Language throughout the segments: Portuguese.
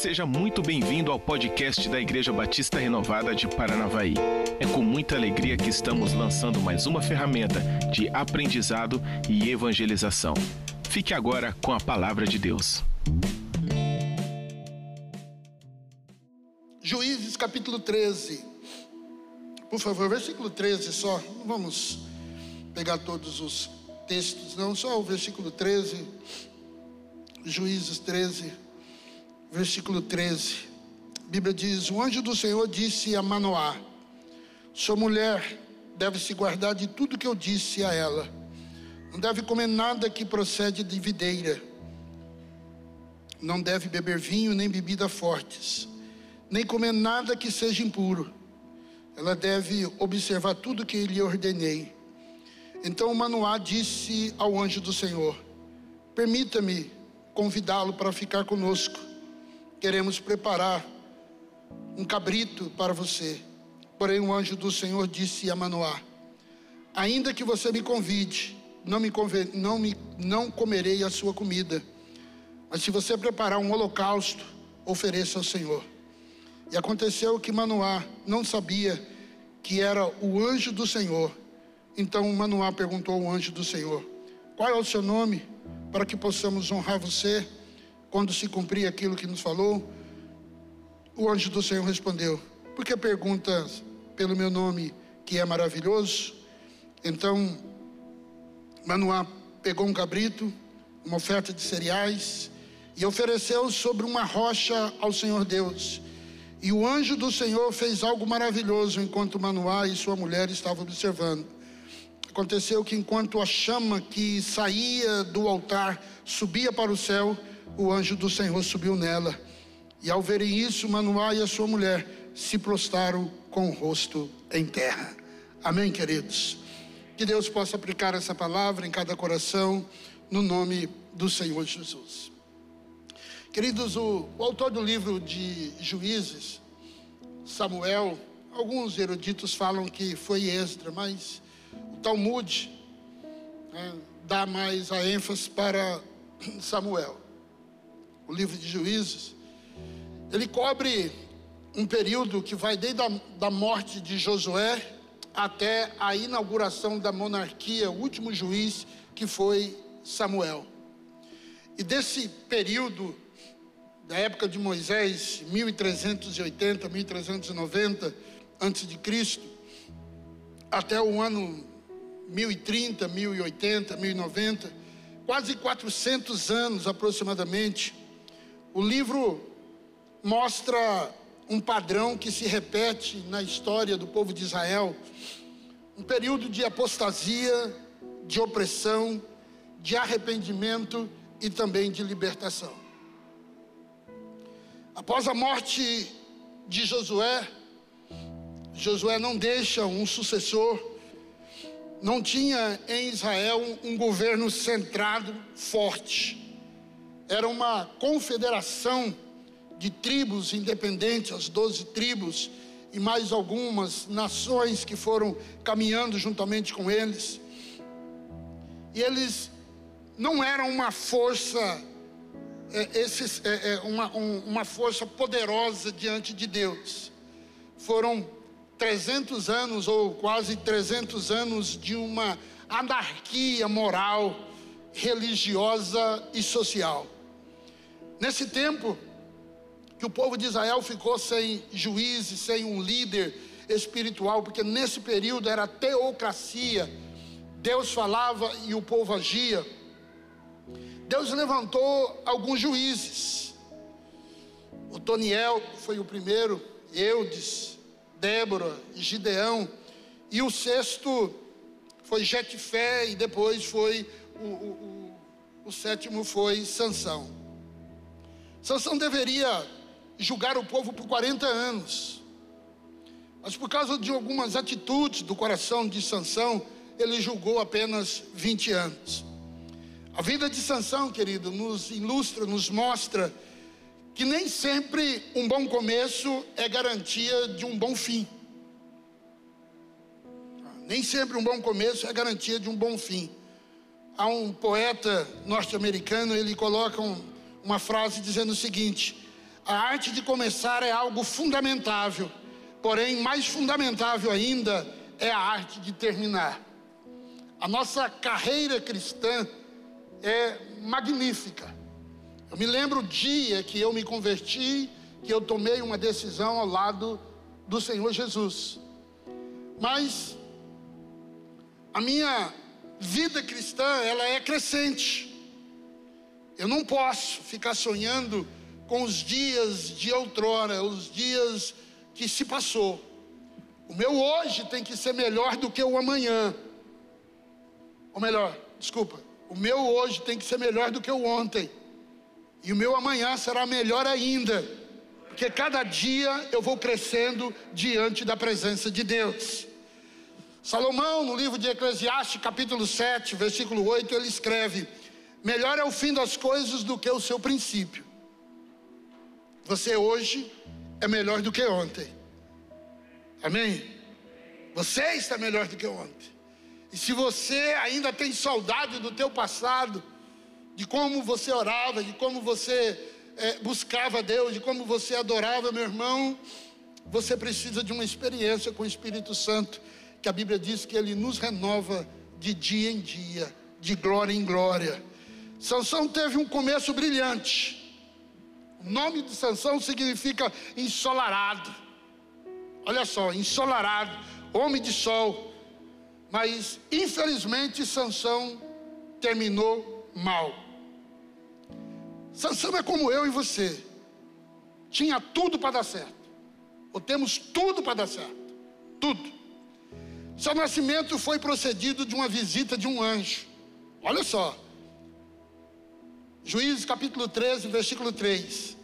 Seja muito bem-vindo ao podcast da Igreja Batista Renovada de Paranavaí. É com muita alegria que estamos lançando mais uma ferramenta de aprendizado e evangelização. Fique agora com a palavra de Deus. Juízes capítulo 13. Por favor, versículo 13 só. Não vamos pegar todos os textos, não, só o versículo 13. Juízes 13 versículo 13. A Bíblia diz: O anjo do Senhor disse a Manoá: Sua mulher deve se guardar de tudo que eu disse a ela. Não deve comer nada que procede de videira. Não deve beber vinho nem bebida fortes, nem comer nada que seja impuro. Ela deve observar tudo que lhe ordenei. Então Manoá disse ao anjo do Senhor: Permita-me convidá-lo para ficar conosco queremos preparar um cabrito para você. Porém, o anjo do Senhor disse a Manoá: Ainda que você me convide, não, me conve... não, me... não comerei a sua comida. Mas se você preparar um holocausto, ofereça ao Senhor. E aconteceu que Manoá não sabia que era o anjo do Senhor. Então Manoá perguntou ao anjo do Senhor: Qual é o seu nome, para que possamos honrar você? Quando se cumprir aquilo que nos falou, o anjo do Senhor respondeu: Por que perguntas pelo meu nome que é maravilhoso? Então, Manoá pegou um cabrito, uma oferta de cereais, e ofereceu sobre uma rocha ao Senhor Deus. E o anjo do Senhor fez algo maravilhoso enquanto Manoá e sua mulher estavam observando. Aconteceu que enquanto a chama que saía do altar subia para o céu, o anjo do Senhor subiu nela. E ao verem isso, Manoá e a sua mulher se prostraram com o rosto em terra. Amém, queridos? Que Deus possa aplicar essa palavra em cada coração, no nome do Senhor Jesus. Queridos, o, o autor do livro de Juízes, Samuel, alguns eruditos falam que foi Esdra, mas o Talmud né, dá mais a ênfase para Samuel o livro de Juízes, ele cobre um período que vai desde a da morte de Josué até a inauguração da monarquia, o último juiz que foi Samuel. E desse período, da época de Moisés, 1380, 1390 antes de Cristo, até o ano 1030, 1080, 1090, quase 400 anos aproximadamente, o livro mostra um padrão que se repete na história do povo de Israel, um período de apostasia, de opressão, de arrependimento e também de libertação. Após a morte de Josué, Josué não deixa um sucessor, não tinha em Israel um governo centrado, forte era uma confederação de tribos independentes, as doze tribos e mais algumas nações que foram caminhando juntamente com eles. E eles não eram uma força, é, esses, é, é, uma, um, uma força poderosa diante de Deus. Foram 300 anos ou quase 300 anos de uma anarquia moral, religiosa e social. Nesse tempo que o povo de Israel ficou sem juízes, sem um líder espiritual, porque nesse período era teocracia, Deus falava e o povo agia. Deus levantou alguns juízes. O Toniel foi o primeiro, Eudes, Débora, Gideão, e o sexto foi Jetfé, e depois foi o, o, o, o sétimo foi Sansão. Sansão deveria julgar o povo por 40 anos. Mas por causa de algumas atitudes do coração de Sansão, ele julgou apenas 20 anos. A vida de Sansão, querido, nos ilustra, nos mostra que nem sempre um bom começo é garantia de um bom fim. Nem sempre um bom começo é garantia de um bom fim. Há um poeta norte-americano, ele coloca um, uma frase dizendo o seguinte: A arte de começar é algo fundamentável, porém, mais fundamentável ainda é a arte de terminar. A nossa carreira cristã é magnífica. Eu me lembro o dia que eu me converti, que eu tomei uma decisão ao lado do Senhor Jesus. Mas a minha vida cristã, ela é crescente. Eu não posso ficar sonhando com os dias de outrora, os dias que se passou. O meu hoje tem que ser melhor do que o amanhã. Ou melhor, desculpa, o meu hoje tem que ser melhor do que o ontem. E o meu amanhã será melhor ainda. Porque cada dia eu vou crescendo diante da presença de Deus. Salomão, no livro de Eclesiastes, capítulo 7, versículo 8, ele escreve: Melhor é o fim das coisas do que o seu princípio. Você hoje é melhor do que ontem. Amém? Você está melhor do que ontem. E se você ainda tem saudade do teu passado, de como você orava, de como você é, buscava Deus, de como você adorava, meu irmão, você precisa de uma experiência com o Espírito Santo, que a Bíblia diz que ele nos renova de dia em dia, de glória em glória. Sansão teve um começo brilhante. O nome de Sansão significa ensolarado. Olha só, ensolarado, homem de sol. Mas infelizmente Sansão terminou mal. Sansão é como eu e você. Tinha tudo para dar certo. Ou temos tudo para dar certo. Tudo. Seu nascimento foi procedido de uma visita de um anjo. Olha só. Juízes capítulo 13, versículo 3.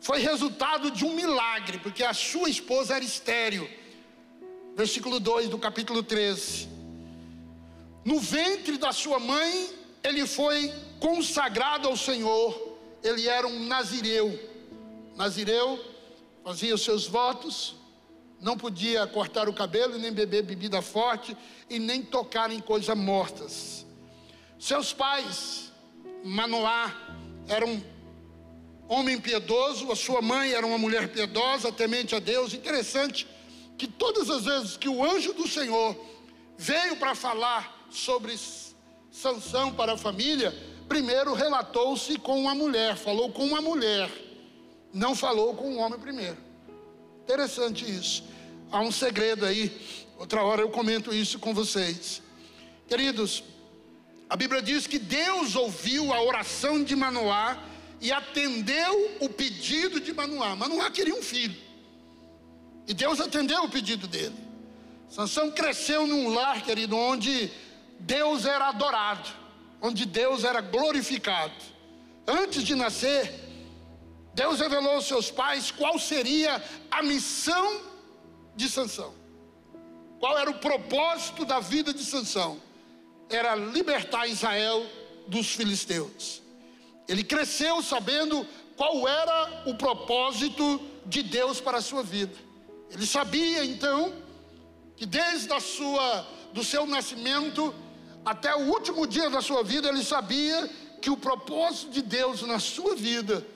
Foi resultado de um milagre, porque a sua esposa era estéril. Versículo 2 do capítulo 13. No ventre da sua mãe, ele foi consagrado ao Senhor. Ele era um nazireu. Nazireu fazia os seus votos, não podia cortar o cabelo, nem beber bebida forte e nem tocar em coisas mortas. Seus pais Manoá era um homem piedoso, a sua mãe era uma mulher piedosa, temente a Deus. Interessante que todas as vezes que o anjo do Senhor veio para falar sobre sanção para a família, primeiro relatou-se com uma mulher, falou com uma mulher, não falou com um homem primeiro. Interessante isso. Há um segredo aí, outra hora eu comento isso com vocês. Queridos, a Bíblia diz que Deus ouviu a oração de Manoá e atendeu o pedido de Manoá. Manoá queria um filho. E Deus atendeu o pedido dele. Sansão cresceu num lar, querido, onde Deus era adorado, onde Deus era glorificado. Antes de nascer, Deus revelou aos seus pais qual seria a missão de Sansão. Qual era o propósito da vida de Sansão? Era libertar Israel dos filisteus. Ele cresceu sabendo qual era o propósito de Deus para a sua vida. Ele sabia então que desde a sua do seu nascimento até o último dia da sua vida, ele sabia que o propósito de Deus na sua vida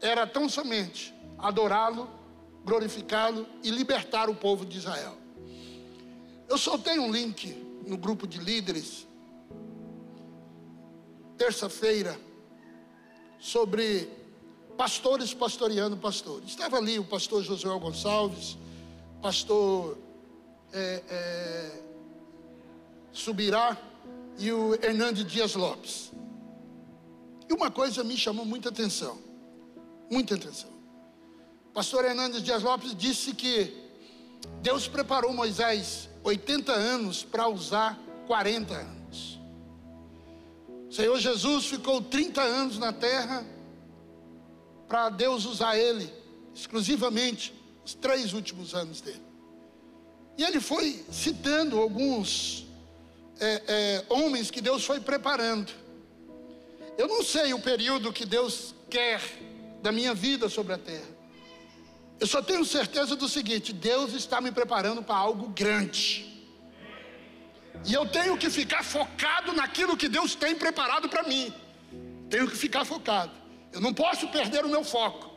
era tão somente adorá-lo, glorificá-lo e libertar o povo de Israel. Eu soltei um link no grupo de líderes, terça-feira, sobre pastores pastoreando pastores. Estava ali o pastor Josué Gonçalves, pastor é, é, Subirá e o Hernandes Dias Lopes. E uma coisa me chamou muita atenção, muita atenção. Pastor Hernandes Dias Lopes disse que Deus preparou Moisés 80 anos para usar 40 anos. O Senhor Jesus ficou 30 anos na terra para Deus usar ele exclusivamente os três últimos anos dele. E ele foi citando alguns é, é, homens que Deus foi preparando. Eu não sei o período que Deus quer da minha vida sobre a terra. Eu só tenho certeza do seguinte: Deus está me preparando para algo grande. E eu tenho que ficar focado naquilo que Deus tem preparado para mim. Tenho que ficar focado. Eu não posso perder o meu foco.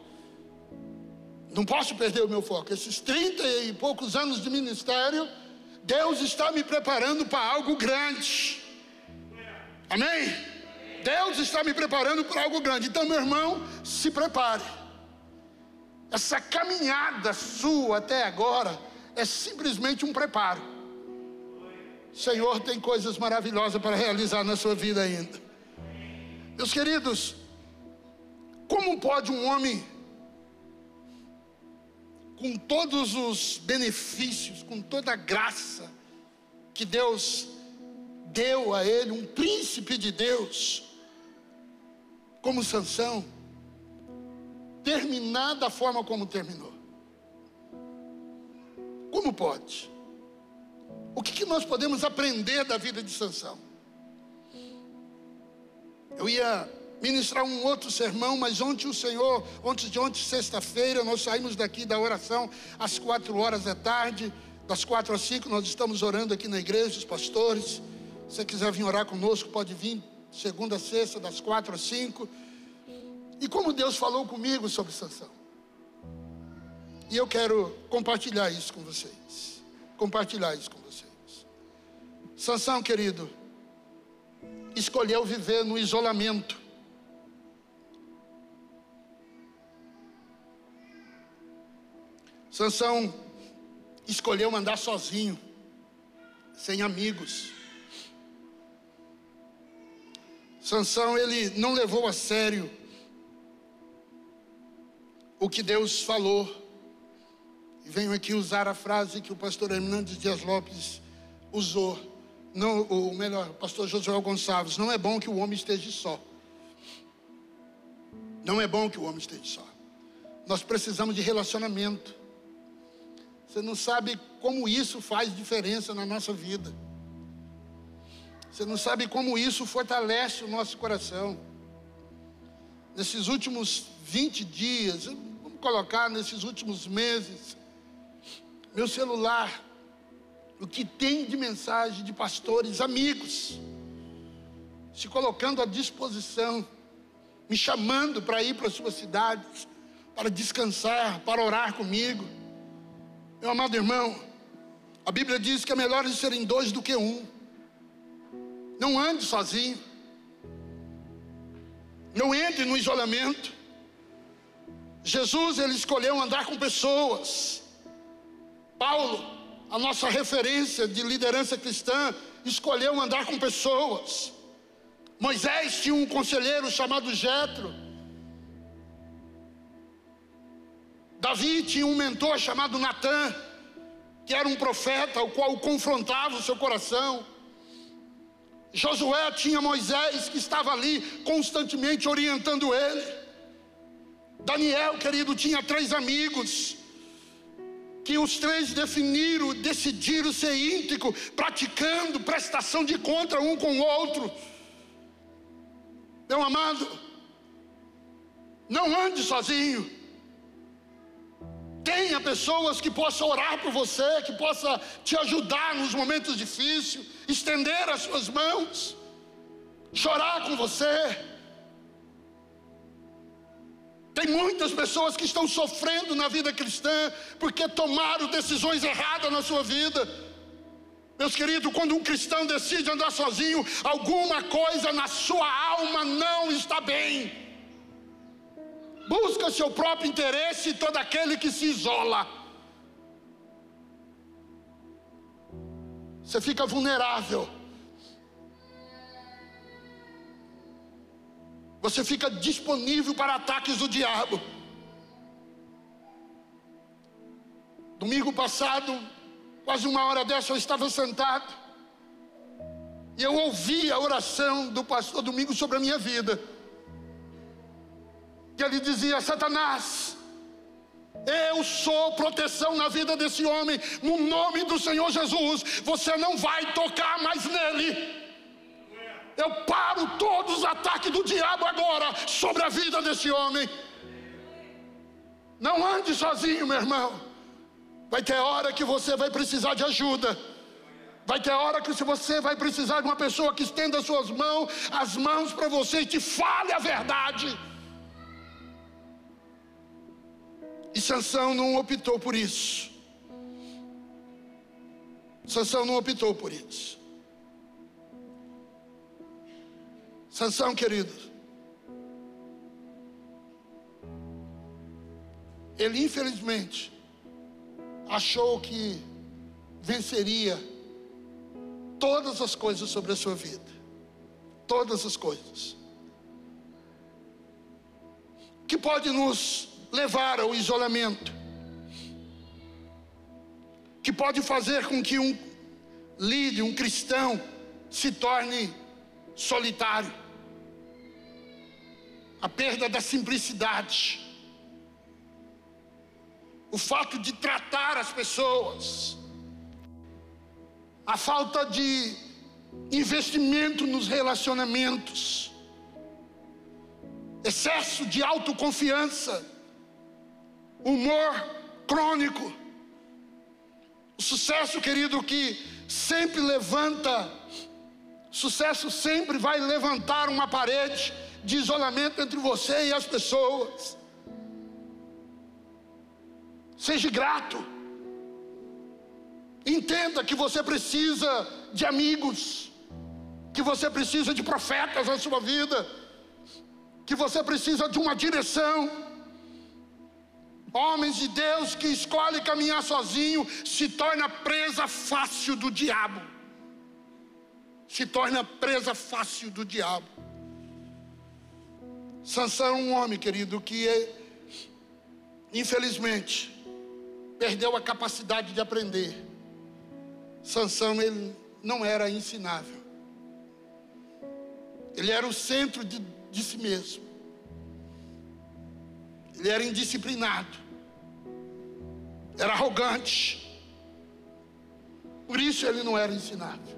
Não posso perder o meu foco. Esses 30 e poucos anos de ministério, Deus está me preparando para algo grande. Amém? Deus está me preparando para algo grande. Então, meu irmão, se prepare. Essa caminhada sua até agora é simplesmente um preparo. O Senhor tem coisas maravilhosas para realizar na sua vida ainda. Meus queridos, como pode um homem, com todos os benefícios, com toda a graça que Deus deu a ele, um príncipe de Deus, como Sansão, terminar da forma como terminou? Como pode? O que, que nós podemos aprender da vida de Sansão? Eu ia ministrar um outro sermão, mas ontem o Senhor, ontem de ontem, sexta-feira, nós saímos daqui da oração às quatro horas da tarde, das quatro às cinco, nós estamos orando aqui na igreja, os pastores. Se você quiser vir orar conosco, pode vir, segunda sexta, das quatro às cinco. E como Deus falou comigo sobre Sansão. E eu quero compartilhar isso com vocês. Compartilhar isso com vocês. Sansão, querido, escolheu viver no isolamento. Sansão escolheu andar sozinho, sem amigos. Sansão ele não levou a sério o que Deus falou. E venho aqui usar a frase que o pastor Hernandes Dias Lopes usou. Não, ou melhor, o pastor Josué Gonçalves, não é bom que o homem esteja só. Não é bom que o homem esteja só. Nós precisamos de relacionamento. Você não sabe como isso faz diferença na nossa vida. Você não sabe como isso fortalece o nosso coração. Nesses últimos 20 dias, colocar nesses últimos meses, meu celular, o que tem de mensagem de pastores amigos, se colocando à disposição, me chamando para ir para as suas cidades, para descansar, para orar comigo. Meu amado irmão, a Bíblia diz que é melhor serem dois do que um. Não ande sozinho. Não entre no isolamento. Jesus ele escolheu andar com pessoas. Paulo, a nossa referência de liderança cristã, escolheu andar com pessoas. Moisés tinha um conselheiro chamado Jetro. Davi tinha um mentor chamado Natã, que era um profeta, o qual confrontava o seu coração. Josué tinha Moisés que estava ali constantemente orientando ele. Daniel, querido, tinha três amigos que os três definiram, decidiram ser íntegro, praticando prestação de conta um com o outro. Meu amado, não ande sozinho. Tenha pessoas que possam orar por você, que possam te ajudar nos momentos difíceis, estender as suas mãos, chorar com você. Tem muitas pessoas que estão sofrendo na vida cristã porque tomaram decisões erradas na sua vida. Meus queridos, quando um cristão decide andar sozinho, alguma coisa na sua alma não está bem busca seu próprio interesse todo aquele que se isola. Você fica vulnerável. Você fica disponível para ataques do diabo. Domingo passado, quase uma hora dessa, eu estava sentado. E eu ouvi a oração do pastor Domingo sobre a minha vida que ele dizia: Satanás, eu sou proteção na vida desse homem, no nome do Senhor Jesus. Você não vai tocar mais nele. Eu paro todos os ataques do diabo agora sobre a vida desse homem. Não ande sozinho, meu irmão. Vai ter hora que você vai precisar de ajuda. Vai ter hora que você vai precisar de uma pessoa que estenda as suas mãos, as mãos para você e te fale a verdade. E Sansão não optou por isso. Sansão não optou por isso. Sansão, querido, ele infelizmente achou que venceria todas as coisas sobre a sua vida. Todas as coisas. Que pode nos levar ao isolamento. Que pode fazer com que um líder, um cristão, se torne solitário. A perda da simplicidade. O fato de tratar as pessoas. A falta de investimento nos relacionamentos, excesso de autoconfiança, humor crônico. O sucesso, querido, que sempre levanta, sucesso sempre vai levantar uma parede de isolamento entre você e as pessoas. Seja grato. Entenda que você precisa de amigos, que você precisa de profetas na sua vida, que você precisa de uma direção. Homens de Deus que escolhem caminhar sozinho se torna presa fácil do diabo. Se torna presa fácil do diabo. Sansão é um homem, querido, que infelizmente perdeu a capacidade de aprender. Sansão ele não era ensinável. Ele era o centro de, de si mesmo. Ele era indisciplinado. Era arrogante. Por isso ele não era ensinável.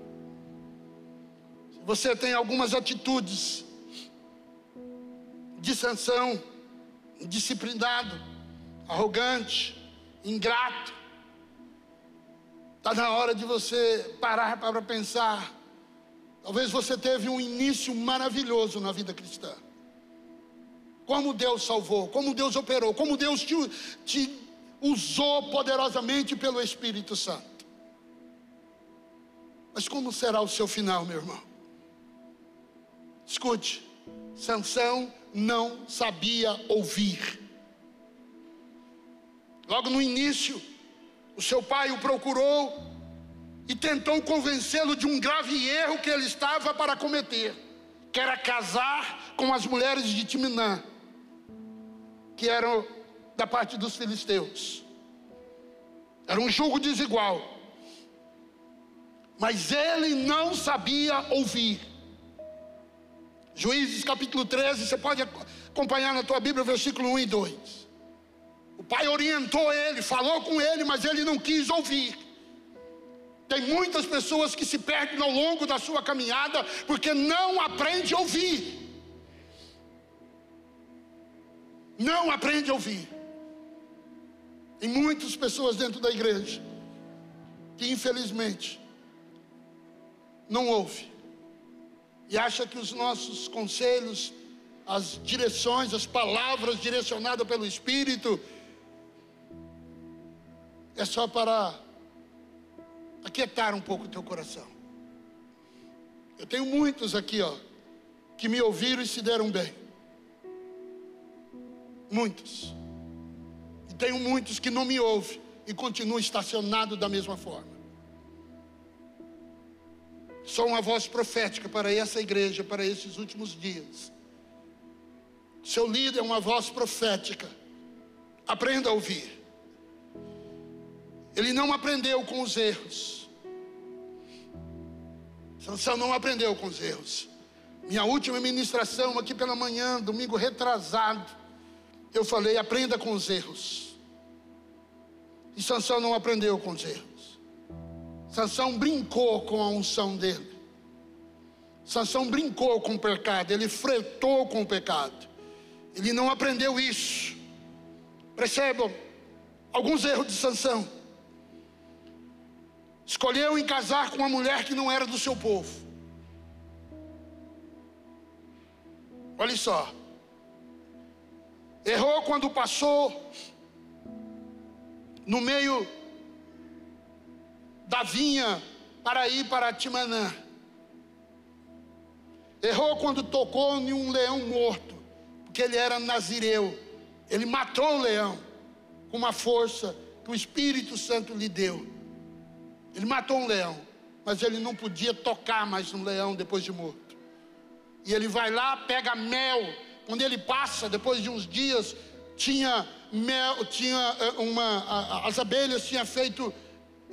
Se você tem algumas atitudes de Sansão, indisciplinado, arrogante, ingrato, Está na hora de você parar para pensar. Talvez você teve um início maravilhoso na vida cristã. Como Deus salvou, como Deus operou, como Deus te, te usou poderosamente pelo Espírito Santo. Mas como será o seu final, meu irmão? Escute, Sansão não sabia ouvir. Logo no início, o seu pai o procurou e tentou convencê-lo de um grave erro que ele estava para cometer, que era casar com as mulheres de Timnã, que eram da parte dos filisteus. Era um julgo desigual. Mas ele não sabia ouvir. Juízes capítulo 13, você pode acompanhar na tua Bíblia, versículo 1 e 2. O pai orientou ele, falou com ele, mas ele não quis ouvir. Tem muitas pessoas que se perdem ao longo da sua caminhada porque não aprende a ouvir. Não aprende a ouvir. Tem muitas pessoas dentro da igreja que infelizmente não ouve e acha que os nossos conselhos, as direções, as palavras direcionadas pelo Espírito é só para aquietar um pouco o teu coração. Eu tenho muitos aqui, ó, que me ouviram e se deram bem. Muitos. E tenho muitos que não me ouvem e continuam estacionados da mesma forma. Sou uma voz profética para essa igreja, para esses últimos dias. Seu líder é uma voz profética. Aprenda a ouvir. Ele não aprendeu com os erros. Sansão não aprendeu com os erros. Minha última ministração aqui pela manhã, domingo retrasado, eu falei: aprenda com os erros. E Sansão não aprendeu com os erros. Sansão brincou com a unção dele. Sansão brincou com o pecado, ele fretou com o pecado. Ele não aprendeu isso. Percebam alguns erros de Sansão. Escolheu em casar com uma mulher que não era do seu povo. Olha só. Errou quando passou no meio da vinha para ir para Timanã. Errou quando tocou em um leão morto, porque ele era nazireu. Ele matou o leão com uma força que o Espírito Santo lhe deu. Ele matou um leão, mas ele não podia tocar mais no leão depois de morto. E ele vai lá, pega mel. Quando ele passa, depois de uns dias, tinha mel, tinha eh, uma, as abelhas tinham feito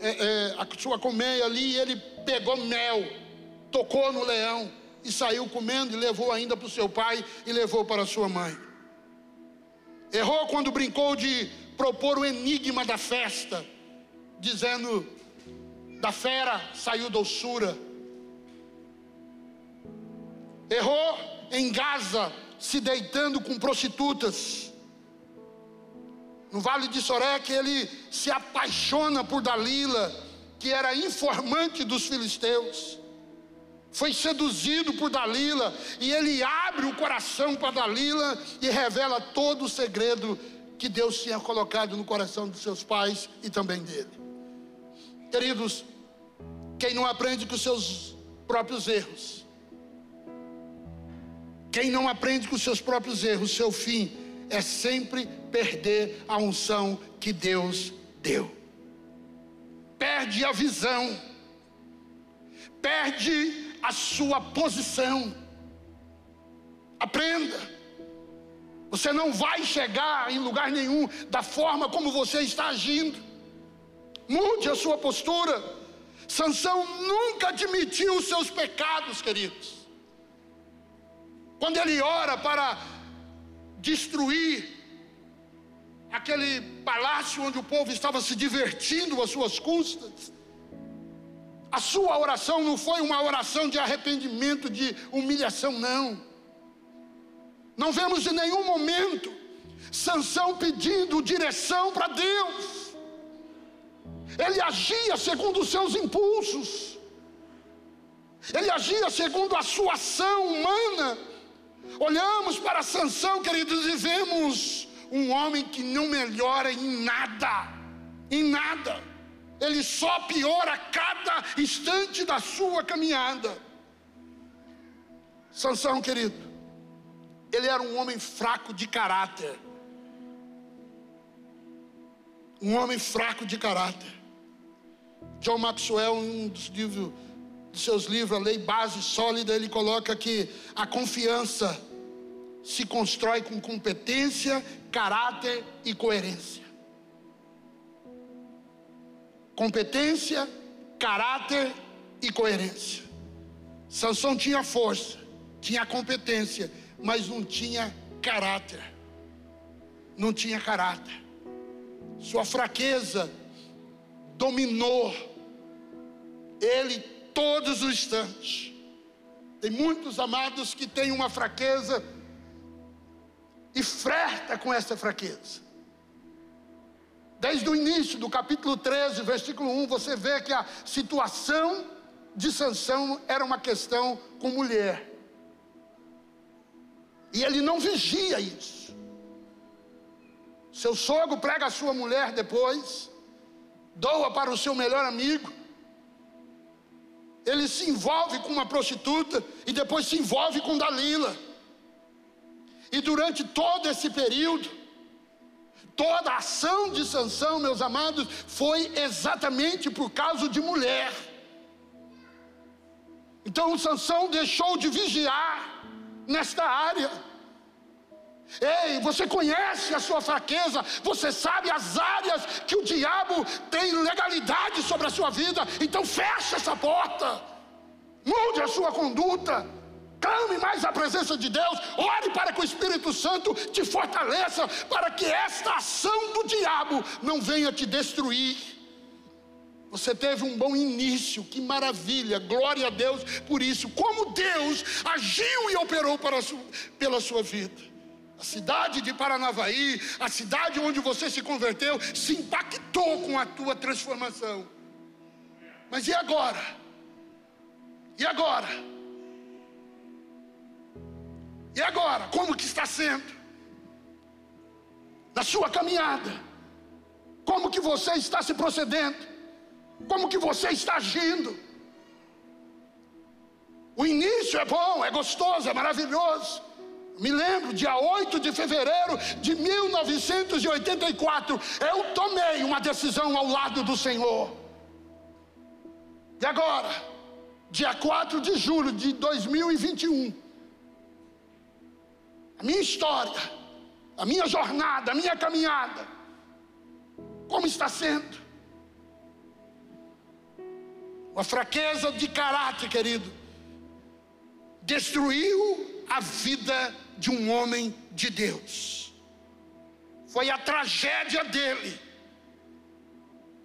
é, é, a sua colmeia ali, e ele pegou mel, tocou no leão e saiu comendo e levou ainda para o seu pai e levou para a sua mãe. Errou quando brincou de propor o enigma da festa, dizendo: da fera saiu doçura. Errou em Gaza, se deitando com prostitutas. No Vale de Sorek, ele se apaixona por Dalila, que era informante dos filisteus. Foi seduzido por Dalila, e ele abre o coração para Dalila e revela todo o segredo que Deus tinha colocado no coração dos seus pais e também dele. Queridos, quem não aprende com seus próprios erros, quem não aprende com seus próprios erros, seu fim é sempre perder a unção que Deus deu. Perde a visão, perde a sua posição. Aprenda. Você não vai chegar em lugar nenhum da forma como você está agindo. Mude a sua postura. Sansão nunca admitiu os seus pecados, queridos. Quando ele ora para destruir aquele palácio onde o povo estava se divertindo às suas custas. A sua oração não foi uma oração de arrependimento, de humilhação, não. Não vemos em nenhum momento Sansão pedindo direção para Deus. Ele agia segundo os seus impulsos. Ele agia segundo a sua ação humana. Olhamos para Sansão, queridos, e vemos um homem que não melhora em nada, em nada. Ele só piora a cada instante da sua caminhada. Sansão, querido, ele era um homem fraco de caráter. Um homem fraco de caráter. John Maxwell, em um dos livros, de seus livros, A Lei Base Sólida, ele coloca que a confiança se constrói com competência, caráter e coerência. Competência, caráter e coerência. Sansão tinha força, tinha competência, mas não tinha caráter. Não tinha caráter. Sua fraqueza dominou ele todos os instantes. Tem muitos amados que têm uma fraqueza e flerta com essa fraqueza. Desde o início do capítulo 13, versículo 1, você vê que a situação de Sansão era uma questão com mulher. E ele não vigia isso. Seu sogro prega a sua mulher depois, doa para o seu melhor amigo. Ele se envolve com uma prostituta e depois se envolve com Dalila. E durante todo esse período, toda a ação de Sansão, meus amados, foi exatamente por causa de mulher. Então Sansão deixou de vigiar nesta área. Ei, você conhece a sua fraqueza, você sabe as áreas que o diabo tem legalidade sobre a sua vida, então feche essa porta, mude a sua conduta. Clame mais a presença de Deus, ore para que o Espírito Santo te fortaleça, para que esta ação do diabo não venha te destruir. Você teve um bom início, que maravilha, glória a Deus por isso. Como Deus agiu e operou para sua, pela sua vida. A cidade de Paranavaí, a cidade onde você se converteu, se impactou com a tua transformação. Mas e agora? E agora? E agora, como que está sendo? Na sua caminhada, como que você está se procedendo, como que você está agindo. O início é bom, é gostoso, é maravilhoso. Me lembro, dia 8 de fevereiro de 1984, eu tomei uma decisão ao lado do Senhor. E agora, dia 4 de julho de 2021, a minha história, a minha jornada, a minha caminhada, como está sendo? Uma fraqueza de caráter, querido, destruiu a vida de um homem de Deus. Foi a tragédia dele.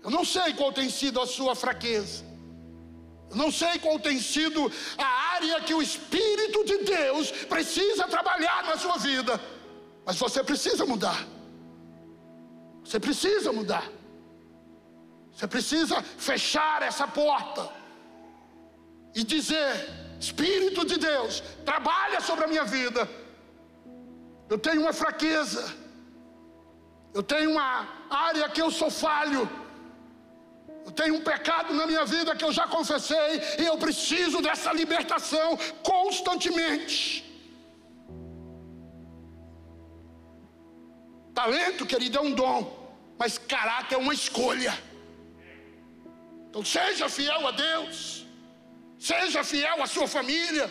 Eu não sei qual tem sido a sua fraqueza. Eu não sei qual tem sido a área que o Espírito de Deus precisa trabalhar na sua vida. Mas você precisa mudar. Você precisa mudar. Você precisa fechar essa porta e dizer: Espírito de Deus, trabalha sobre a minha vida eu tenho uma fraqueza, eu tenho uma área que eu sou falho, eu tenho um pecado na minha vida que eu já confessei e eu preciso dessa libertação constantemente. Talento, querido, é um dom, mas caráter é uma escolha. Então seja fiel a Deus, seja fiel à sua família,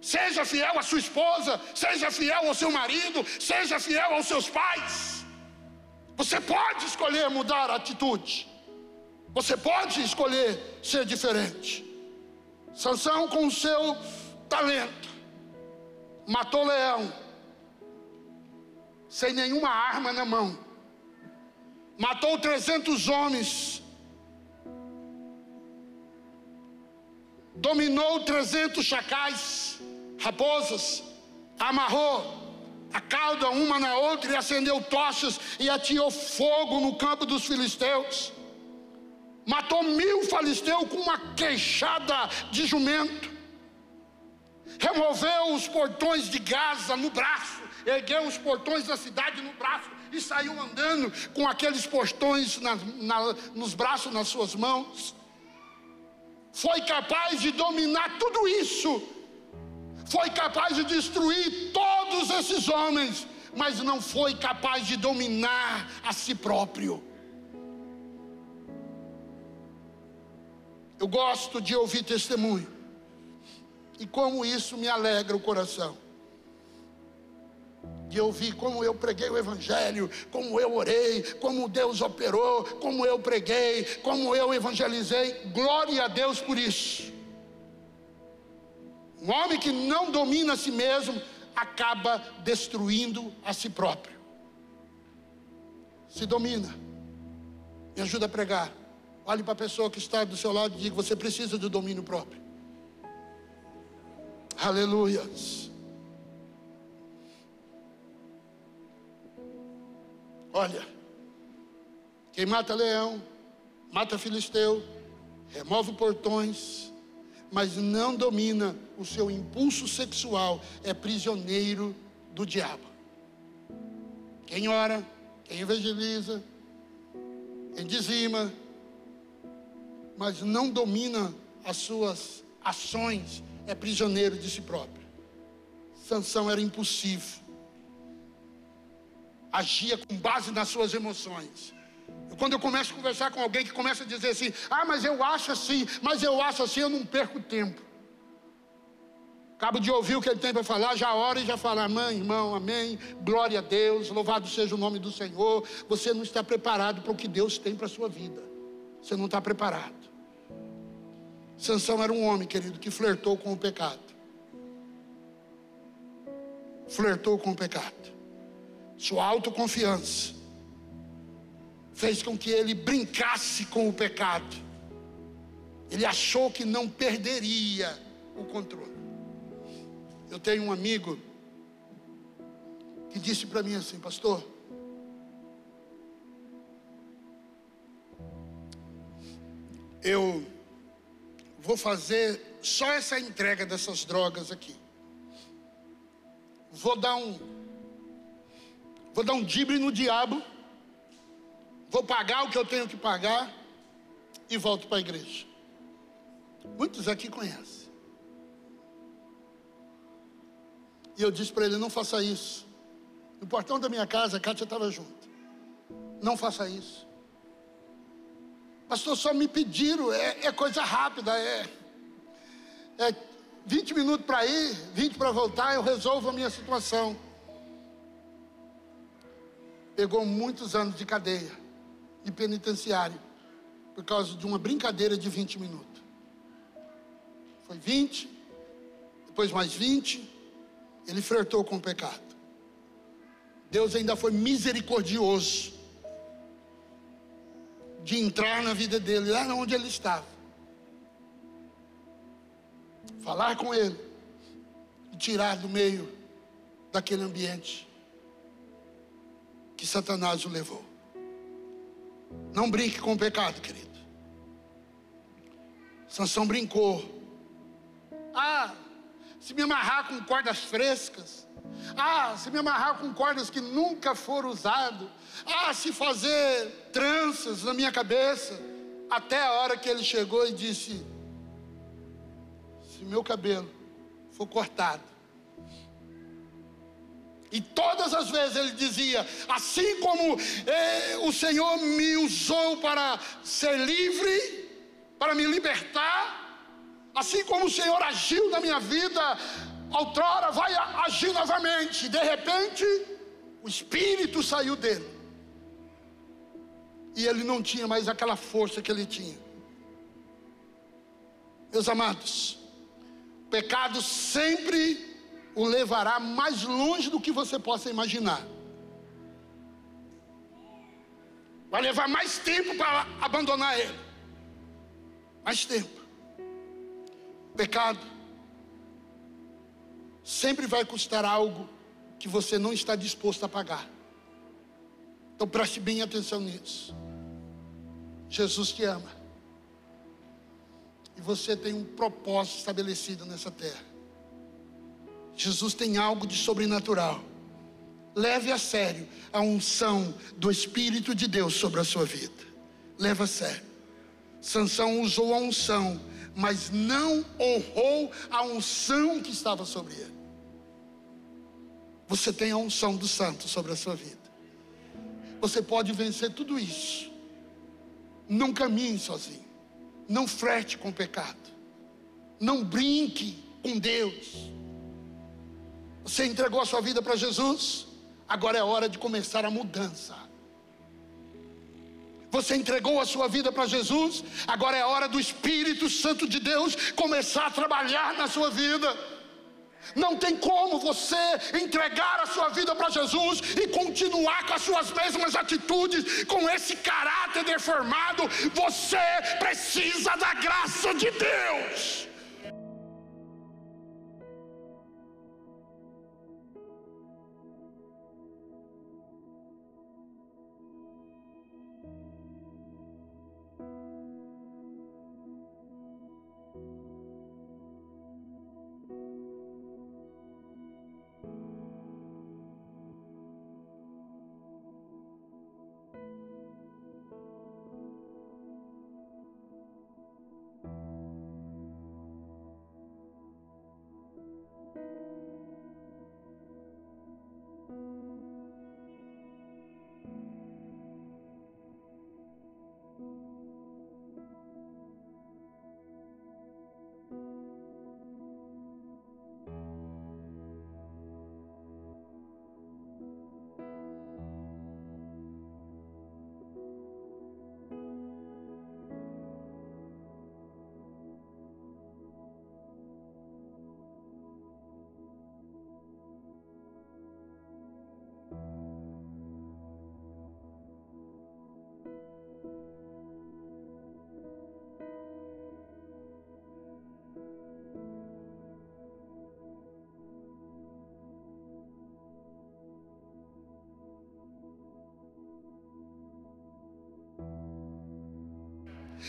Seja fiel à sua esposa, seja fiel ao seu marido, seja fiel aos seus pais. Você pode escolher mudar a atitude. Você pode escolher ser diferente. Sansão com o seu talento matou leão sem nenhuma arma na mão. Matou 300 homens. Dominou 300 chacais raposas, amarrou a cauda uma na outra e acendeu tochas e atirou fogo no campo dos filisteus. Matou mil filisteus com uma queixada de jumento. Removeu os portões de Gaza no braço, ergueu os portões da cidade no braço e saiu andando com aqueles portões na, na, nos braços, nas suas mãos. Foi capaz de dominar tudo isso foi capaz de destruir todos esses homens, mas não foi capaz de dominar a si próprio. Eu gosto de ouvir testemunho, e como isso me alegra o coração. De ouvir como eu preguei o Evangelho, como eu orei, como Deus operou, como eu preguei, como eu evangelizei. Glória a Deus por isso. Um homem que não domina a si mesmo acaba destruindo a si próprio. Se domina. Me ajuda a pregar. Olhe para a pessoa que está do seu lado e diga: você precisa do domínio próprio. Aleluias. Olha, quem mata leão, mata filisteu, remove portões, mas não domina o seu impulso sexual, é prisioneiro do diabo. Quem ora, quem evangeliza, quem dizima, mas não domina as suas ações, é prisioneiro de si próprio. Sansão era impossível. Agia com base nas suas emoções. Quando eu começo a conversar com alguém que começa a dizer assim: ah, mas eu acho assim, mas eu acho assim, eu não perco tempo. Acabo de ouvir o que ele tem para falar, já ora e já fala, amém, irmão, amém, glória a Deus, louvado seja o nome do Senhor. Você não está preparado para o que Deus tem para a sua vida. Você não está preparado. Sansão era um homem, querido, que flertou com o pecado. Flertou com o pecado. Sua autoconfiança fez com que ele brincasse com o pecado. Ele achou que não perderia o controle. Eu tenho um amigo que disse para mim assim, pastor, eu vou fazer só essa entrega dessas drogas aqui. Vou dar um vou dar um dibre no diabo vou pagar o que eu tenho que pagar e volto para a igreja. Muitos aqui conhecem. E eu disse para ele: não faça isso. No portão da minha casa, a Kátia estava junto. Não faça isso. Pastor, só me pediram, é, é coisa rápida, é, é 20 minutos para ir, 20 para voltar, eu resolvo a minha situação. Pegou muitos anos de cadeia, de penitenciário, por causa de uma brincadeira de 20 minutos. Foi 20, depois mais 20, ele flertou com o pecado. Deus ainda foi misericordioso de entrar na vida dele, lá onde ele estava. Falar com ele e tirar do meio daquele ambiente que Satanás o levou. Não brinque com o pecado, querido. Sansão brincou. Ah, se me amarrar com cordas frescas. Ah, se me amarrar com cordas que nunca foram usadas. Ah, se fazer tranças na minha cabeça. Até a hora que ele chegou e disse: Se meu cabelo for cortado. E todas as vezes ele dizia: Assim como eh, o Senhor me usou para ser livre, para me libertar, assim como o Senhor agiu na minha vida, outrora vai agir novamente. De repente, o espírito saiu dele e ele não tinha mais aquela força que ele tinha. Meus amados, o pecado sempre o levará mais longe do que você possa imaginar. Vai levar mais tempo para abandonar ele. Mais tempo. Pecado sempre vai custar algo que você não está disposto a pagar. Então preste bem atenção nisso. Jesus te ama. E você tem um propósito estabelecido nessa terra. Jesus tem algo de sobrenatural. Leve a sério a unção do Espírito de Deus sobre a sua vida. Leve a sério. Sansão usou a unção, mas não honrou a unção que estava sobre ele. Você tem a unção do santo sobre a sua vida. Você pode vencer tudo isso. Não caminhe sozinho. Não frete com o pecado. Não brinque com Deus. Você entregou a sua vida para Jesus? Agora é hora de começar a mudança. Você entregou a sua vida para Jesus? Agora é hora do Espírito Santo de Deus começar a trabalhar na sua vida. Não tem como você entregar a sua vida para Jesus e continuar com as suas mesmas atitudes, com esse caráter deformado. Você precisa da graça de Deus.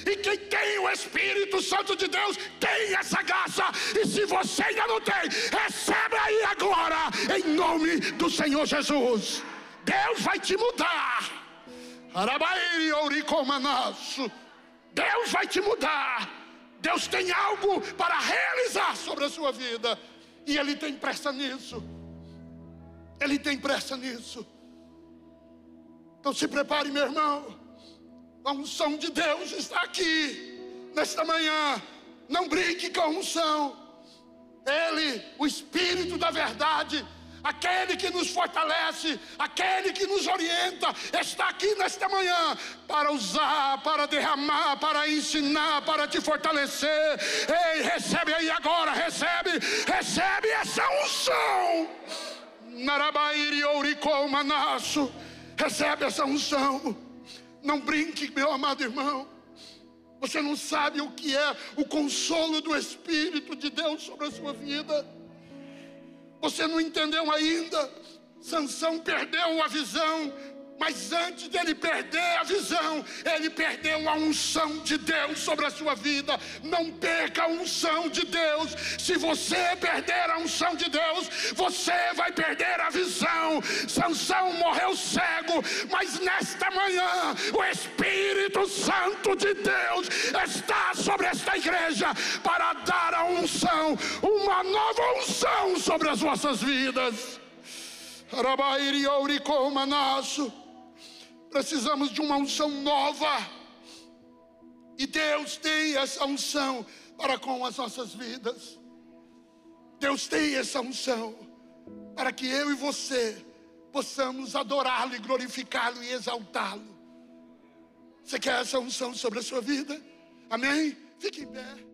E quem tem o Espírito Santo de Deus tem essa graça. E se você ainda não tem, recebe aí agora, em nome do Senhor Jesus. Deus vai te mudar. Deus vai te mudar. Deus tem algo para realizar sobre a sua vida. E Ele tem pressa nisso. Ele tem pressa nisso. Então se prepare, meu irmão. A unção de Deus está aqui, nesta manhã. Não brinque com a unção. Ele, o Espírito da Verdade, aquele que nos fortalece, aquele que nos orienta, está aqui nesta manhã para usar, para derramar, para ensinar, para te fortalecer. Ei, recebe aí agora, recebe, recebe essa unção. Narabairi ouricou manasso, recebe essa unção. Não brinque, meu amado irmão. Você não sabe o que é o consolo do Espírito de Deus sobre a sua vida. Você não entendeu ainda? Sansão perdeu a visão, mas antes dele perder a visão, ele perdeu a unção de Deus sobre a sua vida. Não perca a unção de Deus. Se você perder a unção de Deus, você vai perder a visão. Sansão morreu cego, mas nesta manhã o Espírito Santo de Deus está sobre esta igreja para dar a unção, uma nova unção sobre as vossas vidas. Arabairi Manasso. Precisamos de uma unção nova. E Deus tem essa unção para com as nossas vidas. Deus tem essa unção para que eu e você possamos adorá-lo e glorificá-lo e exaltá-lo. Você quer essa unção sobre a sua vida? Amém? Fique em pé.